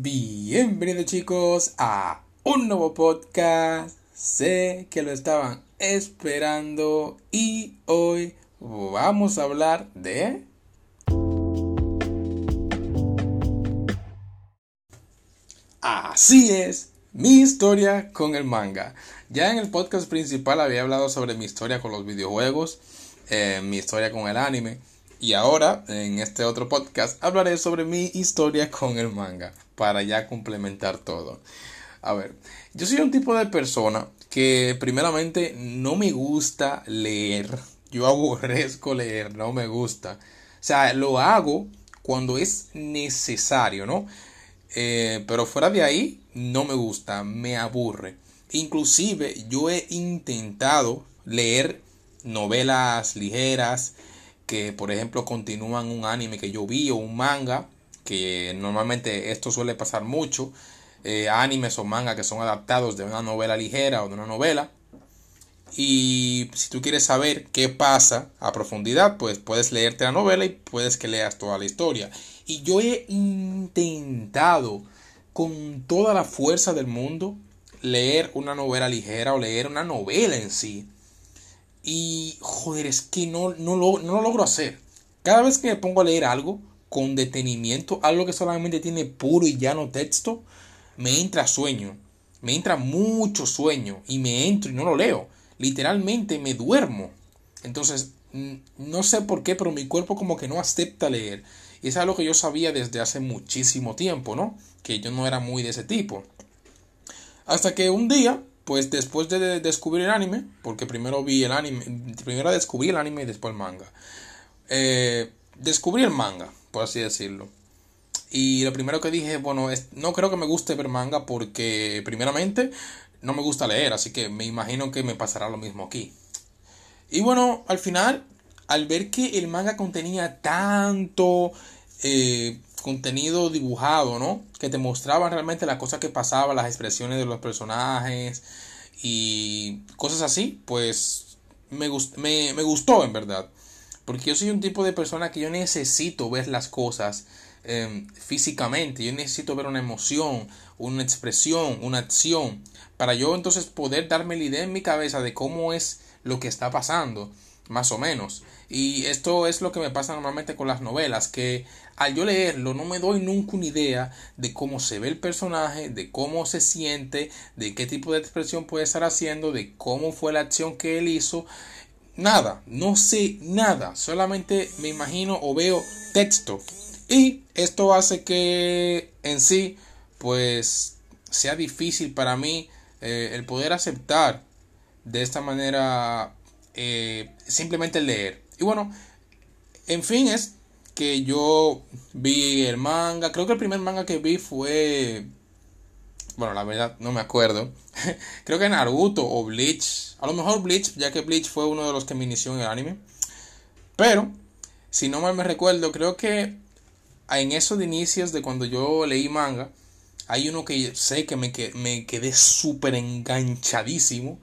Bienvenidos chicos a un nuevo podcast. Sé que lo estaban esperando y hoy vamos a hablar de... Así es, mi historia con el manga. Ya en el podcast principal había hablado sobre mi historia con los videojuegos, eh, mi historia con el anime. Y ahora, en este otro podcast, hablaré sobre mi historia con el manga, para ya complementar todo. A ver, yo soy un tipo de persona que primeramente no me gusta leer. Yo aborrezco leer, no me gusta. O sea, lo hago cuando es necesario, ¿no? Eh, pero fuera de ahí, no me gusta, me aburre. Inclusive yo he intentado leer novelas ligeras, que por ejemplo continúan un anime que yo vi o un manga, que normalmente esto suele pasar mucho, eh, animes o manga que son adaptados de una novela ligera o de una novela. Y si tú quieres saber qué pasa a profundidad, pues puedes leerte la novela y puedes que leas toda la historia. Y yo he intentado con toda la fuerza del mundo leer una novela ligera o leer una novela en sí. Y joder, es que no, no, lo, no lo logro hacer. Cada vez que me pongo a leer algo con detenimiento, algo que solamente tiene puro y llano texto, me entra sueño. Me entra mucho sueño y me entro y no lo leo. Literalmente me duermo. Entonces, no sé por qué, pero mi cuerpo como que no acepta leer. Y es algo que yo sabía desde hace muchísimo tiempo, ¿no? Que yo no era muy de ese tipo. Hasta que un día pues después de descubrir el anime, porque primero vi el anime, primero descubrí el anime y después el manga. Eh, descubrí el manga, por así decirlo. Y lo primero que dije, bueno, no creo que me guste ver manga porque primeramente no me gusta leer, así que me imagino que me pasará lo mismo aquí. Y bueno, al final, al ver que el manga contenía tanto eh, contenido dibujado, ¿no? Que te mostraba realmente las cosas que pasaban, las expresiones de los personajes y cosas así, pues me, me, gustó en verdad. Porque yo soy un tipo de persona que yo necesito ver las cosas em, físicamente, yo necesito ver una emoción, una expresión, una acción, para yo entonces poder darme la idea en mi cabeza de cómo es lo que está pasando más o menos. Y esto es lo que me pasa normalmente con las novelas, que al yo leerlo no me doy nunca una idea de cómo se ve el personaje, de cómo se siente, de qué tipo de expresión puede estar haciendo, de cómo fue la acción que él hizo. Nada, no sé nada, solamente me imagino o veo texto. Y esto hace que en sí, pues, sea difícil para mí eh, el poder aceptar de esta manera eh, simplemente leer. Y bueno, en fin, es que yo vi el manga. Creo que el primer manga que vi fue. Bueno, la verdad no me acuerdo. Creo que Naruto o Bleach. A lo mejor Bleach, ya que Bleach fue uno de los que me inició en el anime. Pero, si no mal me recuerdo, creo que en esos inicios de cuando yo leí manga, hay uno que sé que me, que, me quedé súper enganchadísimo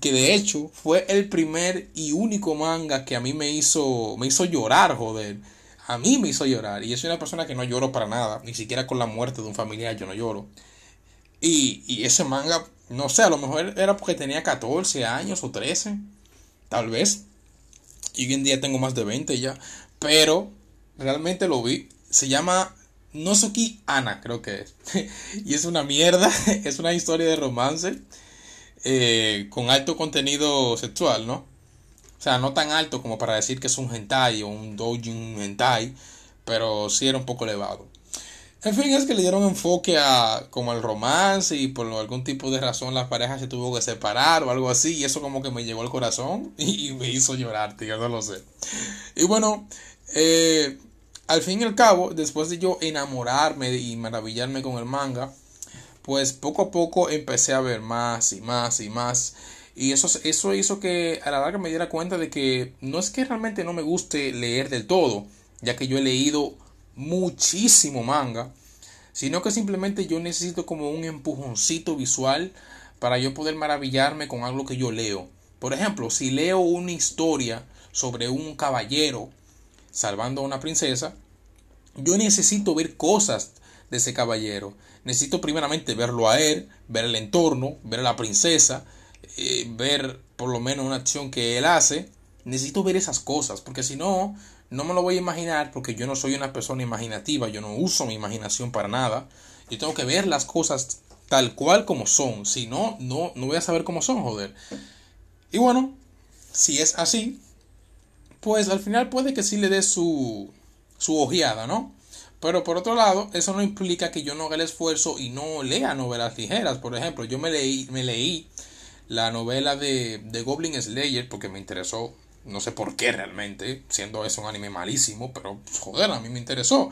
que de hecho fue el primer y único manga que a mí me hizo me hizo llorar, joder. A mí me hizo llorar y yo soy una persona que no lloro para nada, ni siquiera con la muerte de un familiar yo no lloro. Y, y ese manga, no sé, a lo mejor era porque tenía 14 años o 13, tal vez. Y hoy en día tengo más de 20 ya, pero realmente lo vi. Se llama Nozoki Ana, creo que es. y es una mierda, es una historia de romance eh, con alto contenido sexual, ¿no? O sea, no tan alto como para decir que es un hentai o un doujin hentai, pero sí era un poco elevado. En fin, es que le dieron enfoque a como el romance y por algún tipo de razón la pareja se tuvo que separar o algo así y eso como que me llegó al corazón y me hizo llorar, tío, no lo sé. Y bueno, eh, al fin y al cabo, después de yo enamorarme y maravillarme con el manga, pues poco a poco empecé a ver más y más y más. Y eso, eso hizo que a la larga me diera cuenta de que no es que realmente no me guste leer del todo, ya que yo he leído muchísimo manga, sino que simplemente yo necesito como un empujoncito visual para yo poder maravillarme con algo que yo leo. Por ejemplo, si leo una historia sobre un caballero salvando a una princesa, yo necesito ver cosas de ese caballero. Necesito primeramente verlo a él, ver el entorno, ver a la princesa, eh, ver por lo menos una acción que él hace. Necesito ver esas cosas, porque si no, no me lo voy a imaginar, porque yo no soy una persona imaginativa, yo no uso mi imaginación para nada. Yo tengo que ver las cosas tal cual como son, si no, no, no voy a saber cómo son, joder. Y bueno, si es así, pues al final puede que sí le dé su, su ojeada, ¿no? Pero por otro lado, eso no implica que yo no haga el esfuerzo y no lea novelas ligeras. Por ejemplo, yo me leí, me leí la novela de, de Goblin Slayer porque me interesó. No sé por qué realmente, siendo eso un anime malísimo, pero pues, joder, a mí me interesó.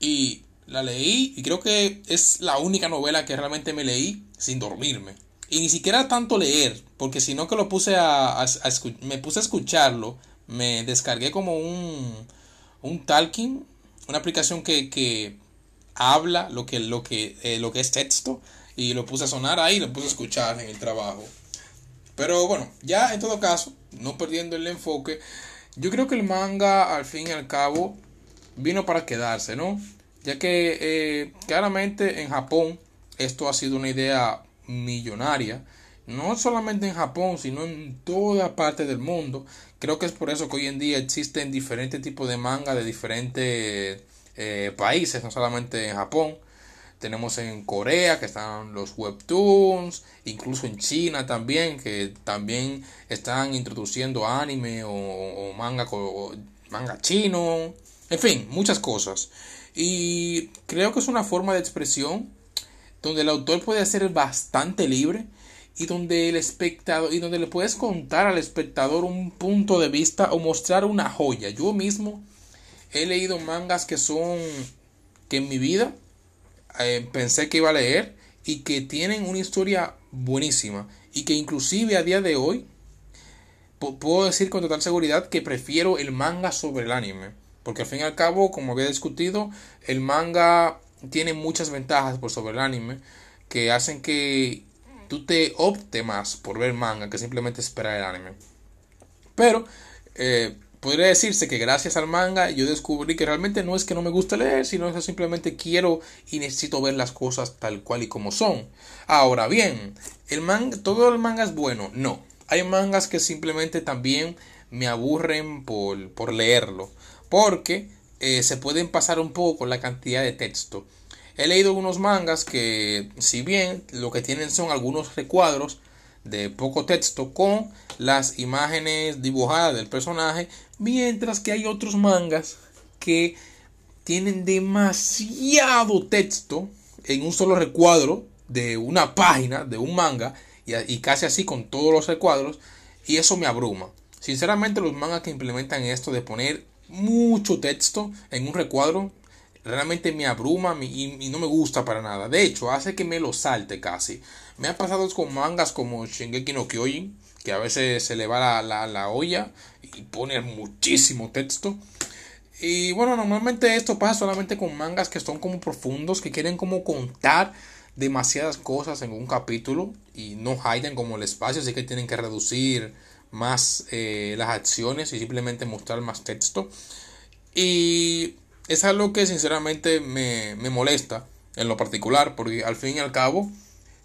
Y la leí y creo que es la única novela que realmente me leí sin dormirme. Y ni siquiera tanto leer, porque si no que lo puse a, me puse a escucharlo, me descargué como un, un talking, una aplicación que, que habla lo que, lo, que, eh, lo que es texto, y lo puse a sonar ahí, lo puse a escuchar en el trabajo. Pero bueno, ya en todo caso, no perdiendo el enfoque, yo creo que el manga al fin y al cabo vino para quedarse, ¿no? Ya que eh, claramente en Japón esto ha sido una idea millonaria, no solamente en Japón, sino en toda parte del mundo. Creo que es por eso que hoy en día existen diferentes tipos de manga de diferentes eh, países, no solamente en Japón. Tenemos en Corea que están los webtoons, incluso en China también, que también están introduciendo anime o, manga, o manga chino, en fin, muchas cosas. Y creo que es una forma de expresión donde el autor puede ser bastante libre y donde el espectador y donde le puedes contar al espectador un punto de vista o mostrar una joya. Yo mismo he leído mangas que son que en mi vida eh, pensé que iba a leer y que tienen una historia buenísima y que inclusive a día de hoy puedo decir con total seguridad que prefiero el manga sobre el anime porque al fin y al cabo como había discutido el manga tiene muchas ventajas por sobre el anime que hacen que tú te opte más por ver manga que simplemente esperar el anime. Pero eh, podría decirse que gracias al manga yo descubrí que realmente no es que no me guste leer, sino que simplemente quiero y necesito ver las cosas tal cual y como son. Ahora bien, el manga, todo el manga es bueno, no. Hay mangas que simplemente también me aburren por, por leerlo, porque eh, se pueden pasar un poco con la cantidad de texto. He leído unos mangas que, si bien lo que tienen son algunos recuadros de poco texto con las imágenes dibujadas del personaje, mientras que hay otros mangas que tienen demasiado texto en un solo recuadro de una página de un manga y, y casi así con todos los recuadros y eso me abruma. Sinceramente los mangas que implementan esto de poner mucho texto en un recuadro realmente me abruma y, no me gusta para nada. De hecho, hace que me lo salte casi. Me ha pasado con mangas como Shingeki no Kyojin, que a veces se le va la, la, olla y pone muchísimo texto. Y bueno, normalmente esto pasa solamente con mangas que son como profundos, que quieren como contar demasiadas cosas en un capítulo y no haiden como el espacio, así que tienen que reducir más eh, las acciones y simplemente mostrar más texto. Y es algo que sinceramente me, me, molesta en lo particular, porque al fin y al cabo,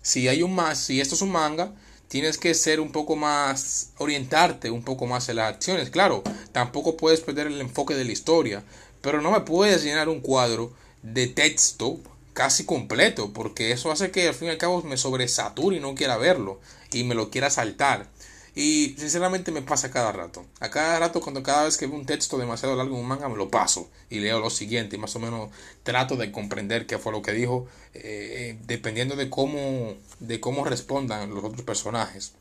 si hay un más, si esto es un manga, tienes que ser un poco más, orientarte un poco más en las acciones. Claro, tampoco puedes perder el enfoque de la historia, pero no me puedes llenar un cuadro de texto casi completo, porque eso hace que al fin y al cabo me sobresature y no quiera verlo y me lo quiera saltar. Y sinceramente me pasa cada rato. A cada rato, cuando cada vez que veo un texto demasiado largo en un manga, me lo paso y leo lo siguiente. Y más o menos trato de comprender qué fue lo que dijo, eh, dependiendo de cómo, de cómo respondan los otros personajes.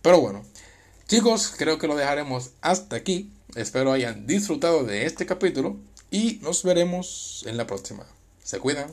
Pero bueno, chicos, creo que lo dejaremos hasta aquí. Espero hayan disfrutado de este capítulo y nos veremos en la próxima. Se cuidan.